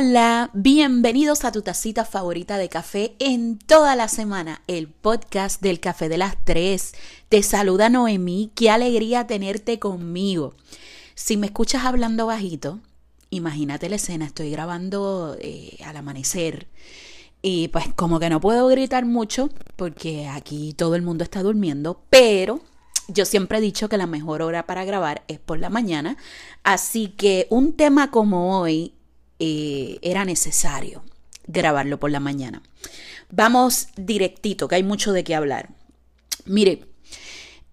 Hola, bienvenidos a tu tacita favorita de café en toda la semana, el podcast del café de las tres. Te saluda Noemí, qué alegría tenerte conmigo. Si me escuchas hablando bajito, imagínate la escena, estoy grabando eh, al amanecer y pues como que no puedo gritar mucho porque aquí todo el mundo está durmiendo, pero yo siempre he dicho que la mejor hora para grabar es por la mañana, así que un tema como hoy eh, era necesario grabarlo por la mañana. Vamos directito, que hay mucho de qué hablar. Mire,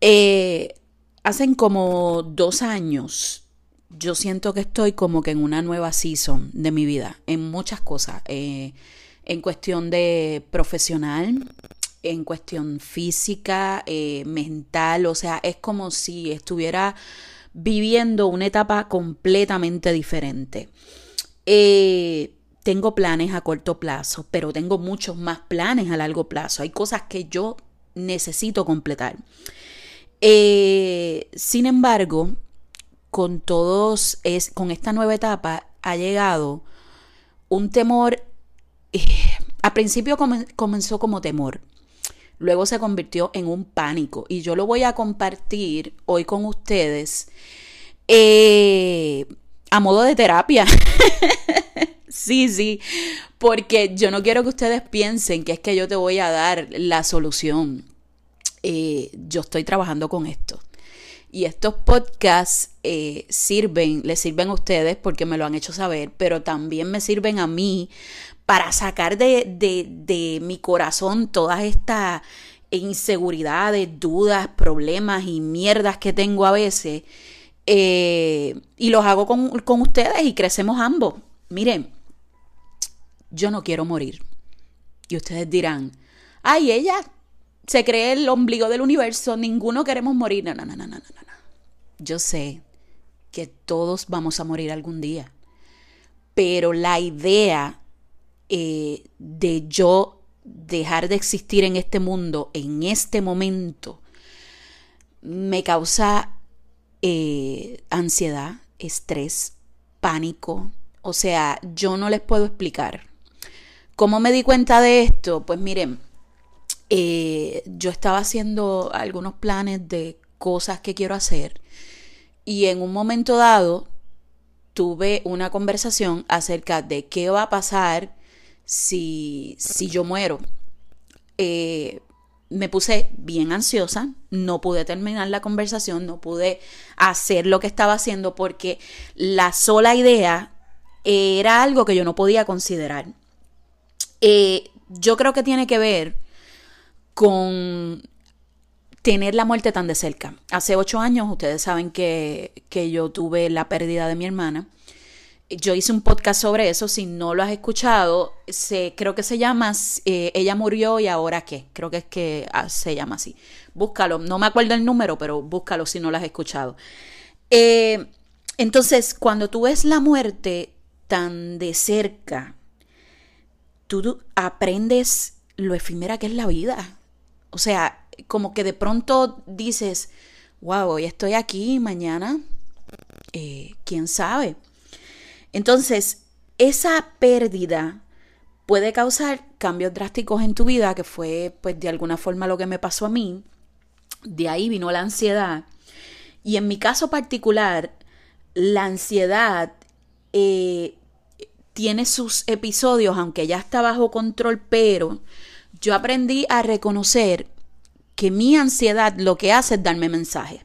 eh, hacen como dos años yo siento que estoy como que en una nueva season de mi vida, en muchas cosas, eh, en cuestión de profesional, en cuestión física, mental, o sea, es como si estuviera viviendo una etapa completamente diferente. Eh, tengo planes a corto plazo, pero tengo muchos más planes a largo plazo. Hay cosas que yo necesito completar. Eh, sin embargo, con todos, es, con esta nueva etapa ha llegado un temor. Eh, a principio comenzó como temor, luego se convirtió en un pánico y yo lo voy a compartir hoy con ustedes a modo de terapia. sí, sí, porque yo no quiero que ustedes piensen que es que yo te voy a dar la solución. Eh, yo estoy trabajando con esto. Y estos podcasts eh, sirven, les sirven a ustedes porque me lo han hecho saber, pero también me sirven a mí para sacar de, de mi corazón todas estas inseguridades, dudas, problemas y mierdas que tengo a veces eh, y los hago con, con ustedes y crecemos ambos. Miren, yo no quiero morir. Y ustedes dirán, ay, ella se cree el ombligo del universo, ninguno queremos morir. No, no, no, no, no, no. Yo sé que todos vamos a morir algún día. Pero la idea eh, de yo dejar de existir en este mundo, en este momento, me causa eh, ansiedad, estrés, pánico. O sea, yo no les puedo explicar. ¿Cómo me di cuenta de esto? Pues miren, eh, yo estaba haciendo algunos planes de cosas que quiero hacer y en un momento dado tuve una conversación acerca de qué va a pasar si, si yo muero. Eh, me puse bien ansiosa, no pude terminar la conversación, no pude hacer lo que estaba haciendo porque la sola idea era algo que yo no podía considerar. Eh, yo creo que tiene que ver con tener la muerte tan de cerca. Hace ocho años, ustedes saben que, que yo tuve la pérdida de mi hermana yo hice un podcast sobre eso, si no lo has escuchado, creo que se llama eh, Ella murió y ahora qué, creo que es que ah, se llama así. Búscalo, no me acuerdo el número, pero búscalo si no lo has escuchado. Eh, entonces, cuando tú ves la muerte tan de cerca, tú aprendes lo efímera que es la vida. O sea, como que de pronto dices, wow, hoy estoy aquí, mañana, eh, quién sabe. Entonces, esa pérdida puede causar cambios drásticos en tu vida, que fue pues de alguna forma lo que me pasó a mí. De ahí vino la ansiedad. Y en mi caso particular, la ansiedad eh, tiene sus episodios, aunque ya está bajo control, pero yo aprendí a reconocer que mi ansiedad lo que hace es darme mensajes.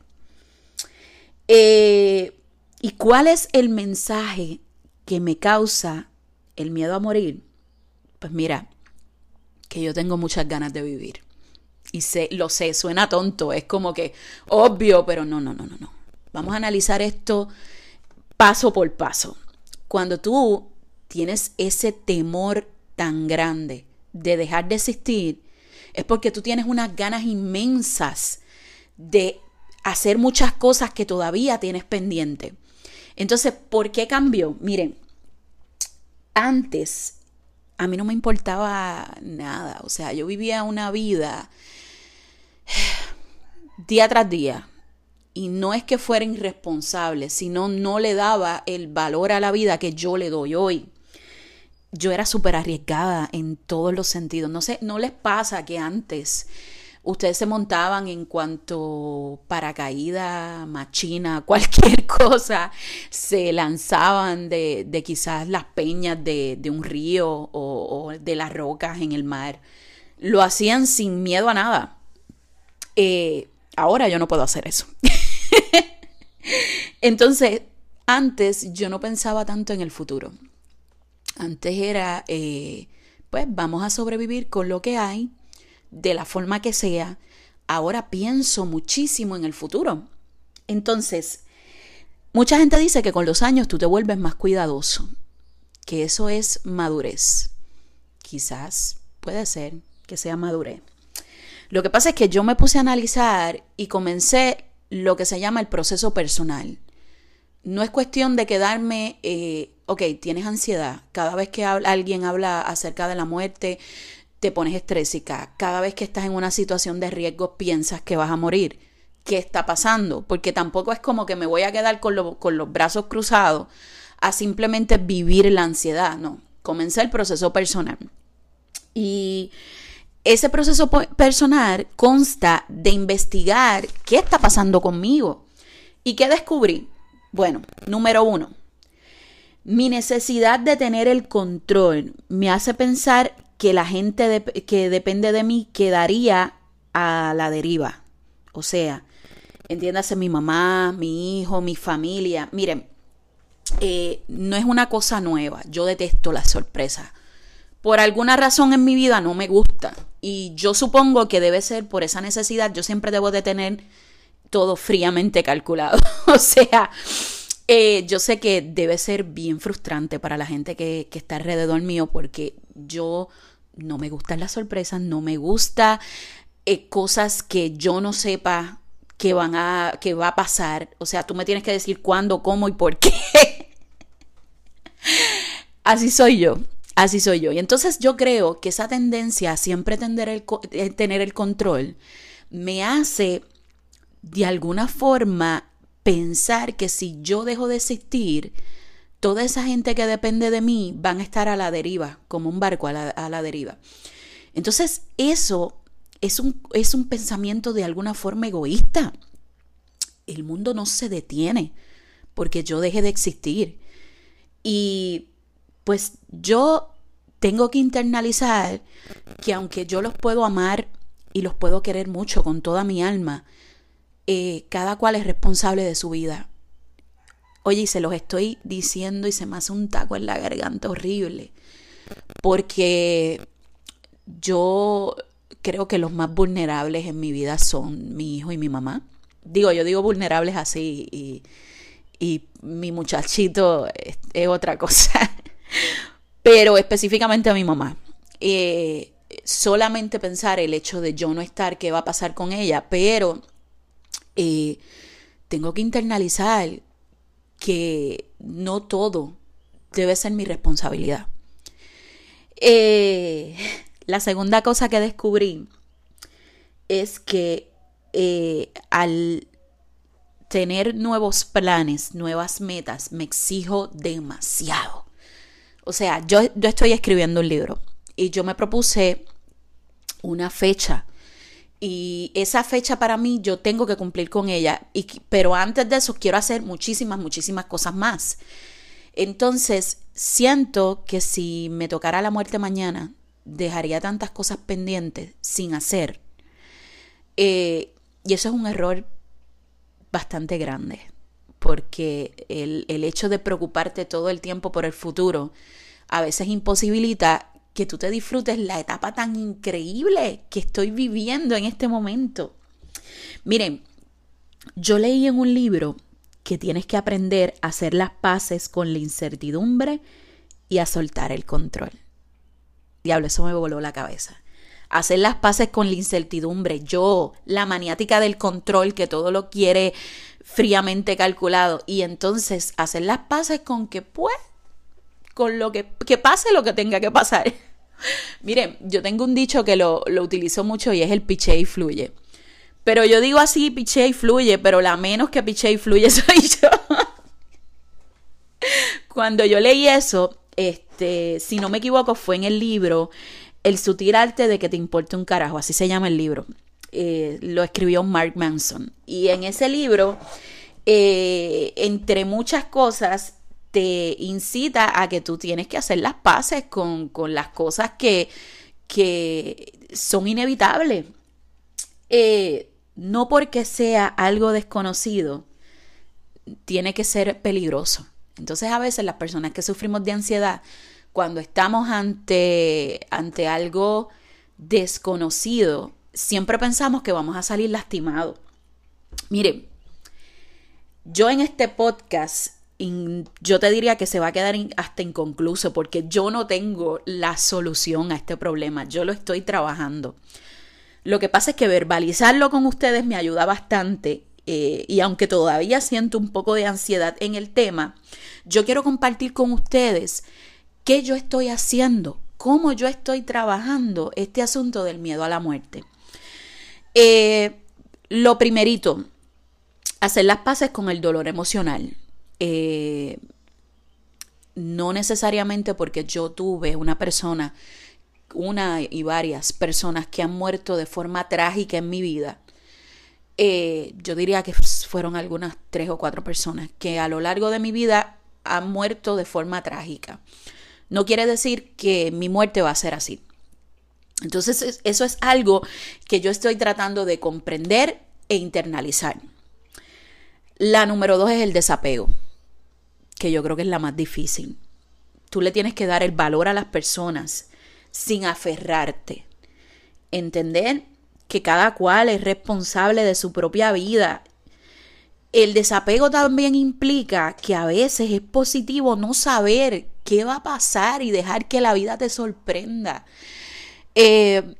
Eh, ¿Y cuál es el mensaje que me causa el miedo a morir, pues mira, que yo tengo muchas ganas de vivir. Y sé, lo sé, suena tonto, es como que obvio, pero no, no, no, no, no. Vamos a analizar esto paso por paso. Cuando tú tienes ese temor tan grande de dejar de existir, es porque tú tienes unas ganas inmensas de hacer muchas cosas que todavía tienes pendiente. Entonces, ¿por qué cambió? Miren, antes a mí no me importaba nada, o sea, yo vivía una vida día tras día. Y no es que fuera irresponsable, sino no le daba el valor a la vida que yo le doy hoy. yo era súper arriesgada en todos los sentidos. No sé, no les pasa que antes ustedes se montaban en cuanto paracaídas, machina, cualquier cosa, se lanzaban de, de quizás las peñas de, de un río o, o, de las rocas en el mar. Lo hacían sin miedo a nada. Eh, ahora yo no puedo hacer eso. Entonces, antes yo no pensaba tanto en el futuro. Antes era, eh, pues vamos a sobrevivir con lo que hay de la forma que sea, ahora pienso muchísimo en el futuro. Entonces, mucha gente dice que con los años tú te vuelves más cuidadoso, que eso es madurez. Quizás puede ser que sea madurez. Lo que pasa es que yo me puse a analizar y comencé lo que se llama el proceso personal. No es cuestión de quedarme, eh, ok, tienes ansiedad. Cada vez que alguien habla acerca de la muerte, te pones estrésica. Cada vez que estás en una situación de riesgo piensas que vas a morir. ¿Qué está pasando? Porque tampoco es como que me voy a quedar con, con los brazos cruzados a simplemente vivir la ansiedad. No, comencé el proceso personal. Y ese proceso personal consta de investigar qué está pasando conmigo. ¿Y qué descubrí? Bueno, número uno, mi necesidad de tener el control me hace pensar que la gente que depende de mí quedaría a la deriva. O sea, entiéndase mi mamá, mi hijo, mi familia. Miren, eh, no es una cosa nueva. Yo detesto las sorpresas. Por alguna razón en mi vida no me gusta. Y yo supongo que debe ser por esa necesidad. Yo siempre debo de tener todo fríamente calculado. o sea, eh, yo sé que debe ser bien frustrante para la gente que, que está alrededor mío porque yo no me gustan las sorpresas, no me gusta eh, cosas que yo no sepa que van a que va a pasar. O sea, tú me tienes que decir cuándo, cómo y por qué. así soy yo. Así soy yo. Y entonces yo creo que esa tendencia a siempre tener el, eh, tener el control me hace de alguna forma pensar que si yo dejo de existir, toda esa gente que depende de mí van a estar a la deriva, como un barco a la, deriva. Entonces, eso es un, es un pensamiento de alguna forma egoísta. El mundo no se detiene porque yo deje de existir. Y pues yo tengo que internalizar que aunque yo los puedo amar y los puedo querer mucho con toda mi alma, eh, cada cual es responsable de su vida. Oye, y se los estoy diciendo y se me hace un taco en la garganta horrible. Porque yo creo que los más vulnerables en mi vida son mi hijo y mi mamá. Digo, yo digo vulnerables así y, y mi muchachito es, otra cosa. Pero específicamente a mi mamá. Eh, solamente pensar el hecho de yo no estar, qué va a pasar con ella, pero eh, tengo que internalizar que no todo debe ser mi responsabilidad. Eh, la segunda cosa que descubrí es que eh, al tener nuevos planes, nuevas metas, me exijo demasiado. O sea, yo, yo estoy escribiendo un libro y yo me propuse una fecha y esa fecha para mí yo tengo que cumplir con ella. Y, pero antes de eso quiero hacer muchísimas, muchísimas cosas más. Entonces, siento que si me tocara la muerte mañana, dejaría tantas cosas pendientes sin hacer. Eh, y eso es un error bastante grande, porque el, el hecho de preocuparte todo el tiempo por el futuro a veces imposibilita que tú te disfrutes la etapa tan increíble que estoy viviendo en este momento. Miren, yo leí en un libro que tienes que aprender a hacer las paces con la incertidumbre y a soltar el control. Diablo, eso me voló la cabeza. Hacer las paces con la incertidumbre. Yo, la maniática del control que todo lo quiere fríamente calculado. Y entonces hacer las paces con que, pues, con lo que, pase lo que tenga que pasar. Miren, yo tengo un dicho que lo, lo utilizo mucho y es el piché y fluye. Pero yo digo así, piché y fluye, pero la menos que piché y fluye soy yo. Cuando yo leí eso, Este, si no me equivoco, fue en el libro El sutil arte de que te importe un carajo, así se llama el libro. Eh, lo escribió Mark Manson. Y en ese libro, eh, entre muchas cosas, te incita a que tú tienes que hacer las paces con, con las cosas que, que son inevitables. Eh, no porque sea algo desconocido, tiene que ser peligroso. Entonces a veces las personas que sufrimos de ansiedad, cuando estamos ante, ante algo desconocido, siempre pensamos que vamos a salir lastimados. Miren, yo en este podcast, yo te diría que se va a quedar hasta inconcluso porque yo no tengo la solución a este problema, yo lo estoy trabajando. Lo que pasa es que verbalizarlo con ustedes me ayuda bastante eh, y aunque todavía siento un poco de ansiedad en el tema, yo quiero compartir con ustedes qué yo estoy haciendo, cómo yo estoy trabajando este asunto del miedo a la muerte. Eh, lo primerito, hacer las paces con el dolor emocional. Eh, no necesariamente porque yo tuve una persona, una y varias personas que han muerto de forma trágica en mi vida. Eh, yo diría que fueron algunas tres o cuatro personas que a lo largo de mi vida han muerto de forma trágica. No quiere decir que mi muerte va a ser así. Entonces eso es algo que yo estoy tratando de comprender e internalizar. La número dos es el desapego, que yo creo que es la más difícil. Tú le tienes que dar el valor a las personas sin aferrarte. Entender que cada cual es responsable de su propia vida. El desapego también implica que a veces es positivo no saber qué va a pasar y dejar que la vida te sorprenda. Eh,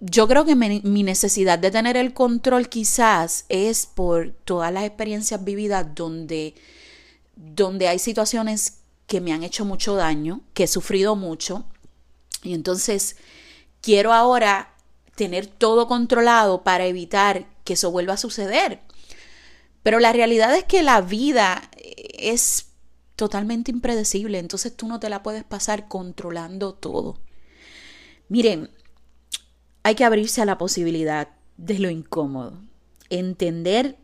yo creo que mi necesidad de tener el control quizás es por todas las experiencias vividas donde, donde hay situaciones que me han hecho mucho daño, que he sufrido mucho. Y entonces quiero ahora tener todo controlado para evitar que eso vuelva a suceder. Pero la realidad es que la vida es totalmente impredecible, entonces tú no te la puedes pasar controlando todo. Miren, hay que abrirse a la posibilidad de lo incómodo, entender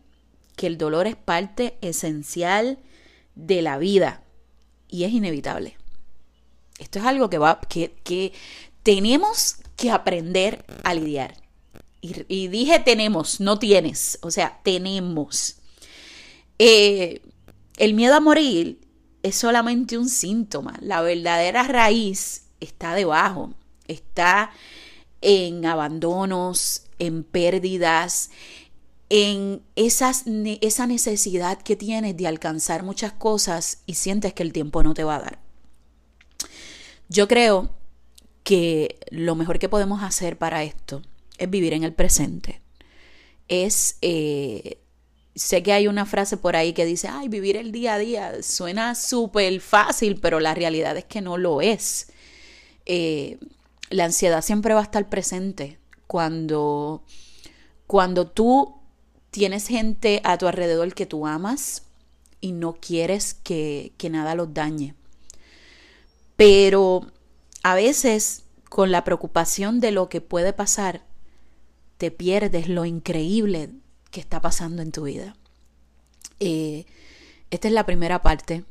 que el dolor es parte esencial de la vida y es inevitable. Esto es algo que, va, que, que tenemos que aprender a lidiar. Y, dije tenemos, no tienes, o sea, tenemos. Eh, el miedo a morir es solamente un síntoma, la verdadera raíz está debajo, está en abandonos, en pérdidas, en esa necesidad que tienes de alcanzar muchas cosas y sientes que el tiempo no te va a dar. Yo creo que lo mejor que podemos hacer para esto es vivir en el presente. Es, eh, sé que hay una frase por ahí que dice, ay, vivir el día a día suena súper fácil, pero la realidad es que no lo es. Eh, la ansiedad siempre va a estar presente cuando, cuando tú tienes gente a tu alrededor que tú amas y no quieres que, que nada los dañe. Pero a veces con la preocupación de lo que puede pasar, te pierdes lo increíble que está pasando en tu vida. Eh, esta es la primera parte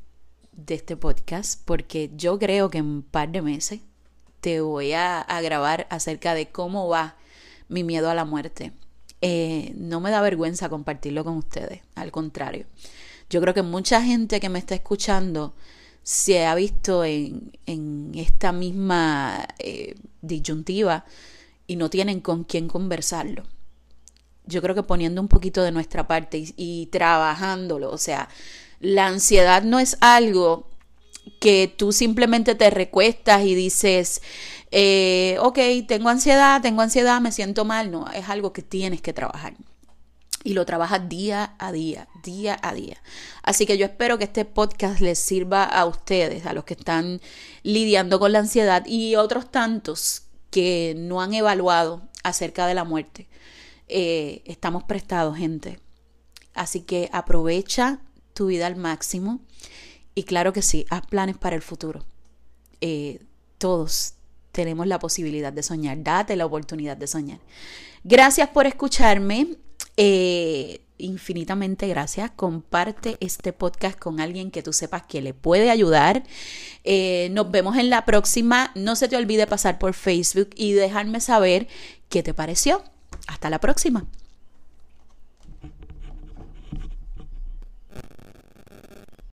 de este podcast porque yo creo que en un par de meses te voy a, grabar acerca de cómo va mi miedo a la muerte. Eh, no me da vergüenza compartirlo con ustedes, al contrario. Yo creo que mucha gente que me está escuchando se ha visto en, esta misma eh, disyuntiva y no tienen con quién conversarlo. Yo creo que poniendo un poquito de nuestra parte y, y trabajándolo, o sea, la ansiedad no es algo que tú simplemente te recuestas y dices, eh, ok, tengo ansiedad, tengo ansiedad, me siento mal. No, es algo que tienes que trabajar. Y lo trabajas día a día, día a día. Así que yo espero que este podcast les sirva a ustedes, a los que están lidiando con la ansiedad y otros tantos que no han evaluado acerca de la muerte. Eh, estamos prestados, gente. Así que aprovecha tu vida al máximo y claro que sí, haz planes para el futuro. eh, todos tenemos la posibilidad de soñar. Date la oportunidad de soñar. Gracias por escucharme. Eh, infinitamente gracias. Comparte este podcast con alguien que tú sepas que le puede ayudar. Eh, nos vemos en la próxima. No se te olvide pasar por Facebook y dejarme saber qué te pareció. Hasta la próxima.